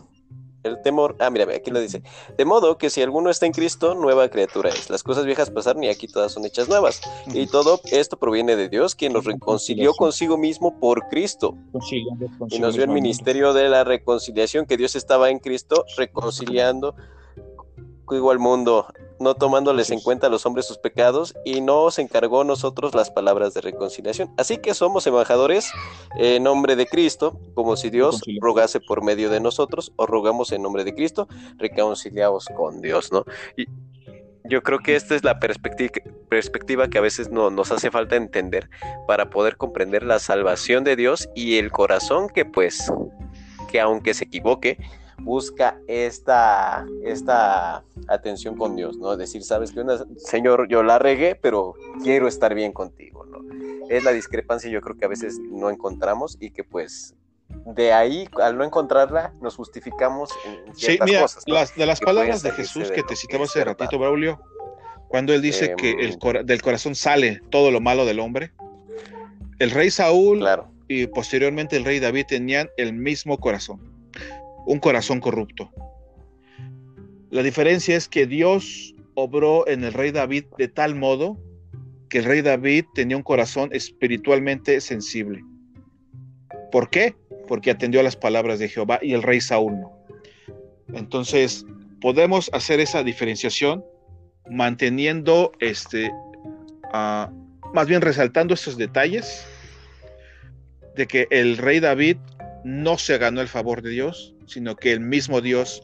el temor, ah, mira, aquí lo dice. De modo que si alguno está en Cristo, nueva criatura es. Las cosas viejas pasaron y aquí todas son hechas nuevas. Y todo esto proviene de Dios, quien nos reconcilió consigo mismo por Cristo. Y nos dio el ministerio de la reconciliación, que Dios estaba en Cristo reconciliando igual mundo, no tomándoles en cuenta a los hombres sus pecados, y nos encargó nosotros las palabras de reconciliación. Así que somos embajadores en nombre de Cristo, como si Dios rogase por medio de nosotros, o rogamos en nombre de Cristo, reconciliados con Dios, ¿no? Y yo creo que esta es la perspectiva, perspectiva que a veces no, nos hace falta entender para poder comprender la salvación de Dios y el corazón que pues, que aunque se equivoque, busca esta, esta atención con Dios, ¿no? Decir, sabes que Señor, yo la regué, pero quiero estar bien contigo, ¿no? Es la discrepancia yo creo que a veces no encontramos y que pues de ahí, al no encontrarla, nos justificamos en ciertas sí, mira, Las, de las palabras de Jesús que te citaba hace ratito, Braulio, cuando él dice que el em, del corazón sale todo lo malo del hombre, el rey Saúl y posteriormente el rey David tenían el mismo corazón un corazón corrupto. La diferencia es que Dios obró en el rey David de tal modo que el rey David tenía un corazón espiritualmente sensible. ¿Por qué? Porque atendió a las palabras de Jehová y el rey Saúl no. Entonces, podemos hacer esa diferenciación manteniendo este, ah, más bien resaltando estos detalles de que el rey David no se ganó el favor de Dios, sino que el mismo Dios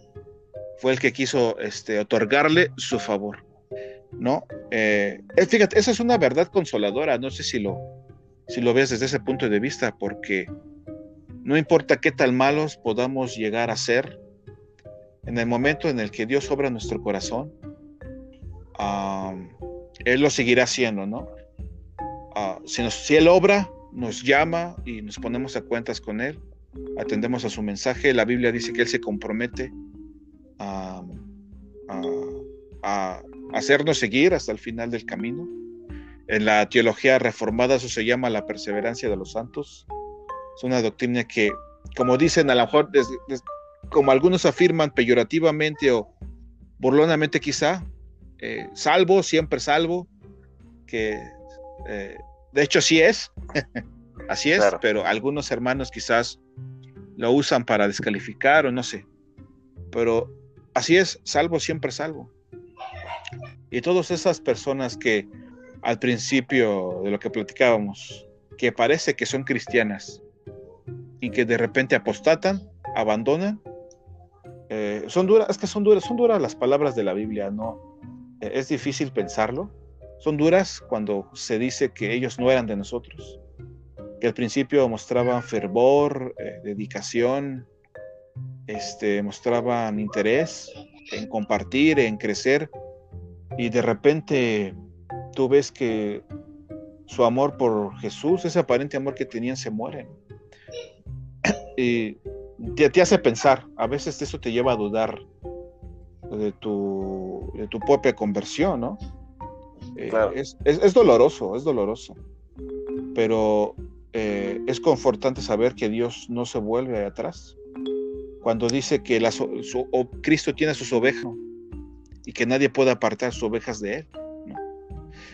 fue el que quiso este, otorgarle su favor. ¿No? Eh, fíjate, esa es una verdad consoladora. No sé si lo, si lo ves desde ese punto de vista, porque no importa qué tan malos podamos llegar a ser, en el momento en el que Dios obra nuestro corazón, Él lo seguirá haciendo, ¿no? Ah, si, si Él obra, nos llama y nos ponemos a cuentas con Él, atendemos a su mensaje. La Biblia dice que Él se compromete a, hacernos seguir hasta el final del camino. En la teología reformada eso se llama la perseverancia de los santos. Es una doctrina que, como dicen, a lo mejor, como algunos afirman peyorativamente o burlonamente quizá, eh, salvo, siempre salvo, que eh, de hecho sí es, así es, pero algunos hermanos quizás lo usan para descalificar o no sé. Pero así es, salvo siempre salvo. Y todas esas personas que al principio de lo que platicábamos, que parece que son cristianas y que de repente apostatan, abandonan, eh, son duras, es que son duras, son duras las palabras de la Biblia, ¿no? es difícil pensarlo. Son duras cuando se dice que ellos no eran de nosotros, que al principio mostraban fervor, eh, dedicación, este, mostraban interés en compartir, en crecer, y de repente tú ves que su amor por Jesús, ese aparente amor que tenían, se muere. Y te, hace pensar, a veces eso te lleva a dudar de tu, de tu propia conversión, ¿no? Eh, es, doloroso, es doloroso, pero eh, es confortante saber que Dios no se vuelve atrás. Cuando dice que Cristo tiene sus ovejas y que nadie puede apartar sus ovejas de Él.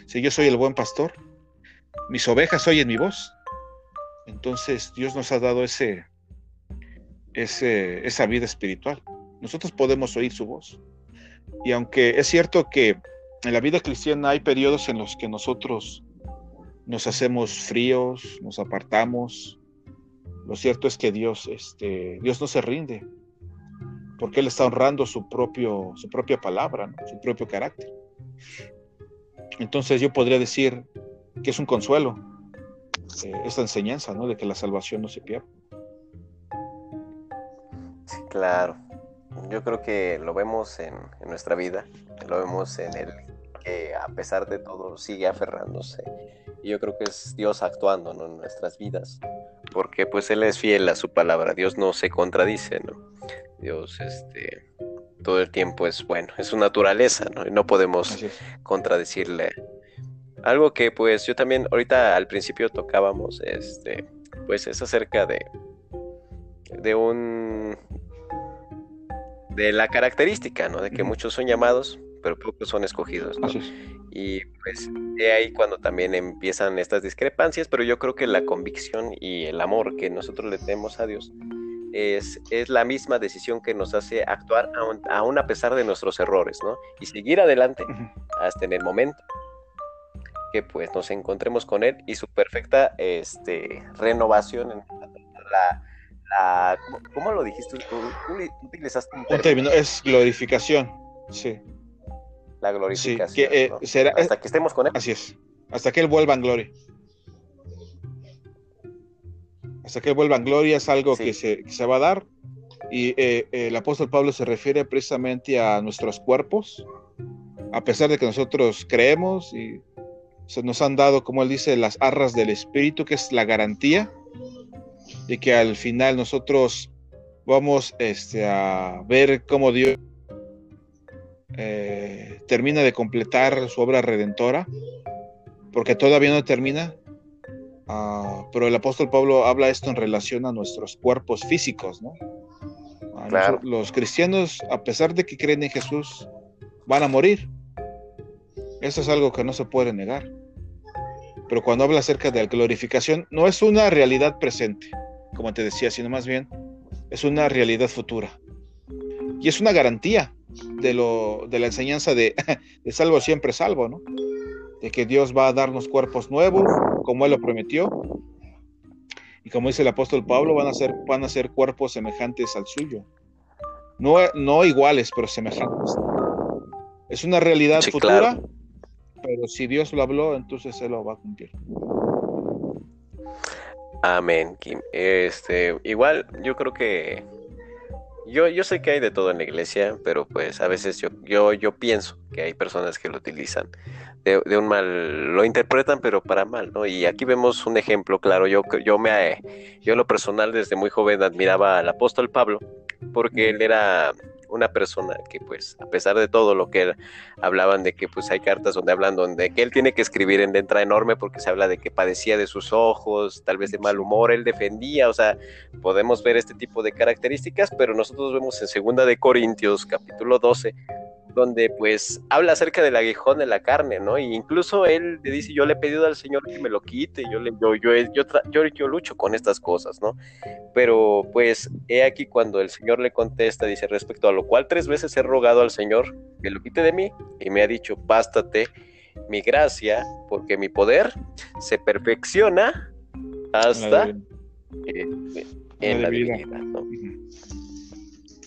Si yo soy el buen pastor, mis ovejas oyen mi voz. Entonces Dios nos ha dado ese, esa vida espiritual. Nosotros podemos oír su voz. Y aunque es cierto que en la vida cristiana hay periodos en los que nosotros nos hacemos fríos, nos apartamos, lo cierto es que Dios, este, Dios no se rinde, porque Él está honrando su, propio, su propia palabra, su propio carácter. Entonces yo podría decir que es un consuelo eh, esta enseñanza, ¿no? De que la salvación no se pierde. Sí, claro. Yo creo que lo vemos en, nuestra vida, lo vemos en el que a pesar de todo sigue aferrándose. Y yo creo que es Dios actuando en nuestras vidas, porque pues Él es fiel a su palabra, Dios no se contradice, ¿no? Dios, este, todo el tiempo es bueno, es su naturaleza, ¿no? Y no podemos contradecirle. Algo que pues yo también ahorita al principio tocábamos, este, pues es acerca de, de un, de la característica, ¿no? De que muchos son llamados, pero pocos son escogidos, ¿no? Y pues de ahí cuando también empiezan estas discrepancias, pero yo creo que la convicción y el amor que nosotros le tenemos a Dios es, es la misma decisión que nos hace actuar aún, a pesar de nuestros errores, ¿no? Y seguir adelante hasta en el momento que pues nos encontremos con Él y su perfecta este, renovación en la, ¿cómo, lo dijiste tú? utilizaste un término? Es glorificación, sí. La glorificación. Eh, será, hasta que estemos con Él. Así es, hasta que Él vuelva en gloria hasta que vuelvan gloria es algo que, se, va a dar. Y eh, el apóstol Pablo se refiere precisamente a nuestros cuerpos, a pesar de que nosotros creemos y se nos han dado, como él dice, las arras del Espíritu, que es la garantía de que al final nosotros vamos este, a ver cómo Dios eh, termina de completar su obra redentora, porque todavía no termina, Ah, pero el apóstol Pablo habla esto en relación a nuestros cuerpos físicos, ¿no? los, cristianos, a pesar de que creen en Jesús, van a morir. Eso es algo que no se puede negar. Pero cuando habla acerca de la glorificación, no es una realidad presente, como te decía, sino más bien es una realidad futura. Y es una garantía de, lo, de la enseñanza de, de salvo siempre salvo, ¿no? De que Dios va a darnos cuerpos nuevos, como Él lo prometió. Y como dice el apóstol Pablo, van a ser, van a ser cuerpos semejantes al suyo. No, no iguales, pero semejantes. Es una realidad futura, pero si Dios lo habló, entonces Él lo va a cumplir. Amén, Kim. Este, igual, yo creo que yo, yo sé que hay de todo en la iglesia, pero pues a veces yo, yo, yo pienso que hay personas que lo utilizan de, un mal, lo interpretan pero para mal, ¿no? Y aquí vemos un ejemplo claro, yo, yo me, yo lo personal desde muy joven admiraba al apóstol Pablo, porque él era, una persona que pues a pesar de todo lo que hablaban de que pues hay cartas donde hablan donde que él tiene que escribir en letra enorme porque se habla de que padecía de sus ojos, tal vez de mal humor, él defendía, o sea, podemos ver este tipo de características, pero nosotros vemos en segunda de Corintios capítulo 12 donde pues habla acerca del aguijón de la carne, ¿no? Y incluso él le dice, yo le he pedido al Señor que me lo quite, yo, le, yo, yo, yo, yo, lucho con estas cosas, ¿no? Pero pues he aquí cuando el Señor le contesta, dice, respecto a lo cual tres veces he rogado al Señor que lo quite de mí, y me ha dicho, bástate mi gracia, porque mi poder se perfecciona hasta eh, en la, vida, ¿no?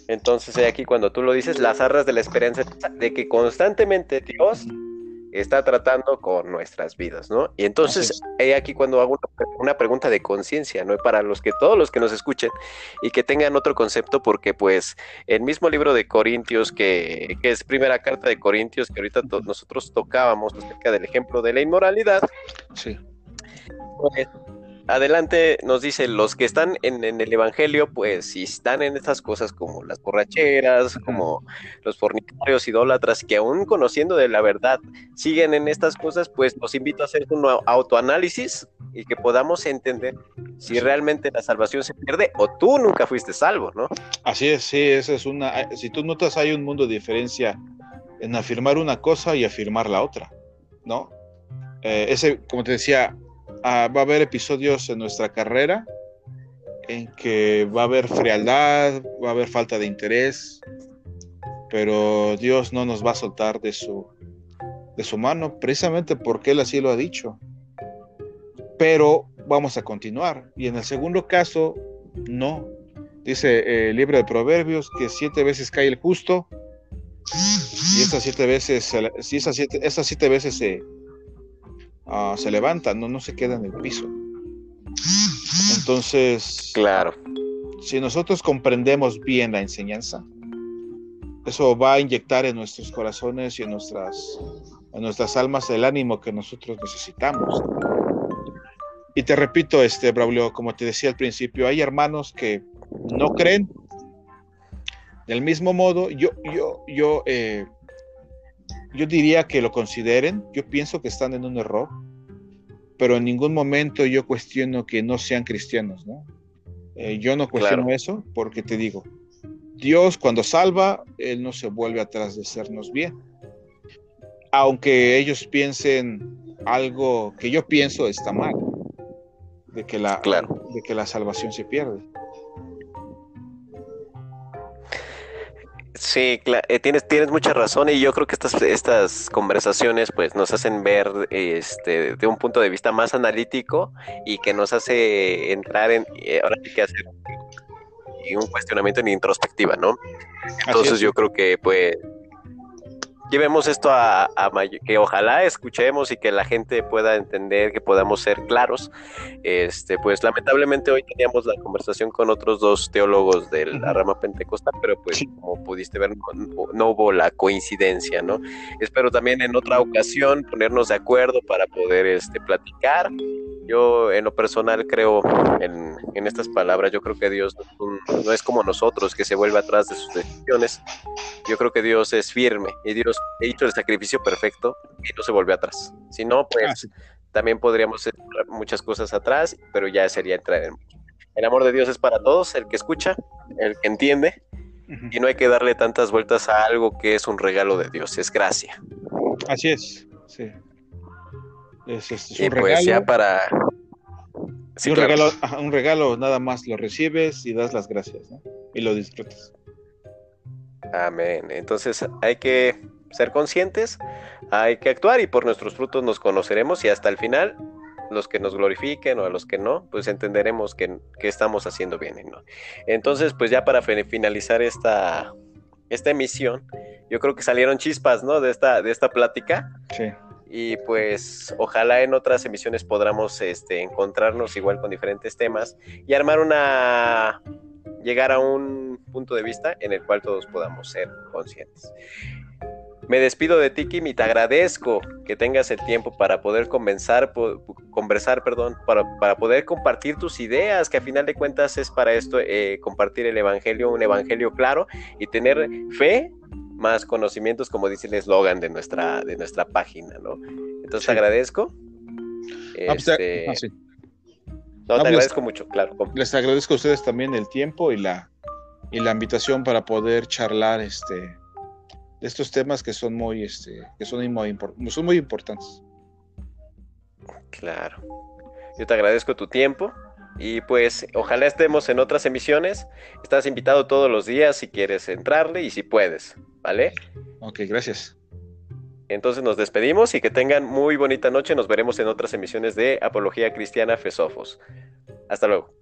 Entonces, aquí cuando tú lo dices, las arras de la esperanza de que constantemente Dios está tratando con nuestras vidas, ¿no? Y entonces, he aquí cuando hago una, pregunta de conciencia, ¿no? Para los que todos los que nos escuchen y que tengan otro concepto, porque pues el mismo libro de Corintios, que, que es primera carta de Corintios, que ahorita nosotros tocábamos acerca del ejemplo de la inmoralidad. Sí. Pues, adelante nos dice, los que están en, el Evangelio, pues si están en estas cosas como las borracheras, como los fornicarios, idólatras, que aún conociendo de la verdad siguen en estas cosas, pues los invito a hacer un autoanálisis y que podamos entender si realmente la salvación se pierde o tú nunca fuiste salvo, ¿no? Así es, sí, esa es una, eh, si tú notas hay un mundo de diferencia en afirmar una cosa y afirmar la otra, ¿no? Eh, ese, como te decía, Ah, va a haber episodios en nuestra carrera en que va a haber frialdad, va a haber falta de interés, pero Dios no nos va a soltar de su, de su mano, precisamente porque Él así lo ha dicho. Pero vamos a continuar. Y en el segundo caso, no. Dice eh, el libro de Proverbios que siete veces cae el justo y esas siete veces, esas siete, esas siete veces se, Ah, se levanta, no, no se queda en el piso. Entonces, claro. Si nosotros comprendemos bien la enseñanza, eso va a inyectar en nuestros corazones y en nuestras, en nuestras almas el ánimo que nosotros necesitamos. Y te repito, este Braulio, como te decía al principio, hay hermanos que no creen. Del mismo modo, yo, yo, yo eh, yo diría que lo consideren, yo pienso que están en un error, pero en ningún momento yo cuestiono que no sean cristianos, ¿no? Eh, yo no cuestiono eso porque te digo, Dios cuando salva, Él no se vuelve atrás de hacernos bien. Aunque ellos piensen algo que yo pienso está mal, de que la, de que la salvación se pierde. Sí, eh, tienes, tienes mucha razón y yo creo que estas, estas conversaciones pues nos hacen ver este, de un punto de vista más analítico y que nos hace entrar en, eh, ahora hay que hacer un cuestionamiento en introspectiva, ¿no? Entonces yo creo que pues llevemos esto a, a, que ojalá escuchemos y que la gente pueda entender, que podamos ser claros. Este, pues lamentablemente hoy teníamos la conversación con otros dos teólogos de la rama pentecostal, pero pues como pudiste ver, no, hubo la coincidencia, ¿no? Espero también en otra ocasión ponernos de acuerdo para poder este, platicar. Yo en lo personal creo en, en estas palabras, yo creo que Dios no es como nosotros, que se vuelve atrás de sus decisiones. Yo creo que Dios es firme y Dios he hecho el sacrificio perfecto y no se volvió atrás. Si no, pues ah, también podríamos hacer muchas cosas atrás, pero ya sería entrar en... El amor de Dios es para todos, el que escucha, el que entiende, y no hay que darle tantas vueltas a algo que es un regalo de Dios, es gracia. Así es, sí. Es, un y pues ya para... un, regalo, un regalo nada más lo recibes y das las gracias, ¿no? Y lo disfrutas. Amén. Entonces hay que ser conscientes, hay que actuar y por nuestros frutos nos conoceremos y hasta el final los que nos glorifiquen o a los que no, pues entenderemos que, estamos haciendo bien. ¿no? Entonces, pues ya para finalizar esta, esta emisión, yo creo que salieron chispas, ¿no? De esta, de esta plática. Sí. Y pues ojalá en otras emisiones podamos este, encontrarnos igual con diferentes temas y armar una, llegar a un punto de vista en el cual todos podamos ser conscientes. Me despido de ti, Kim, y te agradezco que tengas el tiempo para poder conversar, conversar perdón, para, para, poder compartir tus ideas, que a final de cuentas es para esto, eh, compartir el Evangelio, un Evangelio claro y tener fe más conocimientos, como dice el eslogan de nuestra, de nuestra página, ¿no? Entonces te agradezco. Ah, pues, este... Ah, no, te pues, agradezco mucho, claro. Les agradezco a ustedes también el tiempo y la, y la invitación para poder charlar este, de estos temas que son muy, este, que son muy, son muy importantes. Claro. Yo te agradezco tu tiempo y pues ojalá estemos en otras emisiones. Estás invitado todos los días si quieres entrarle y si puedes, ¿vale? Ok, gracias. Entonces nos despedimos y que tengan muy bonita noche. Nos veremos en otras emisiones de Apología Cristiana Fesofos. Hasta luego.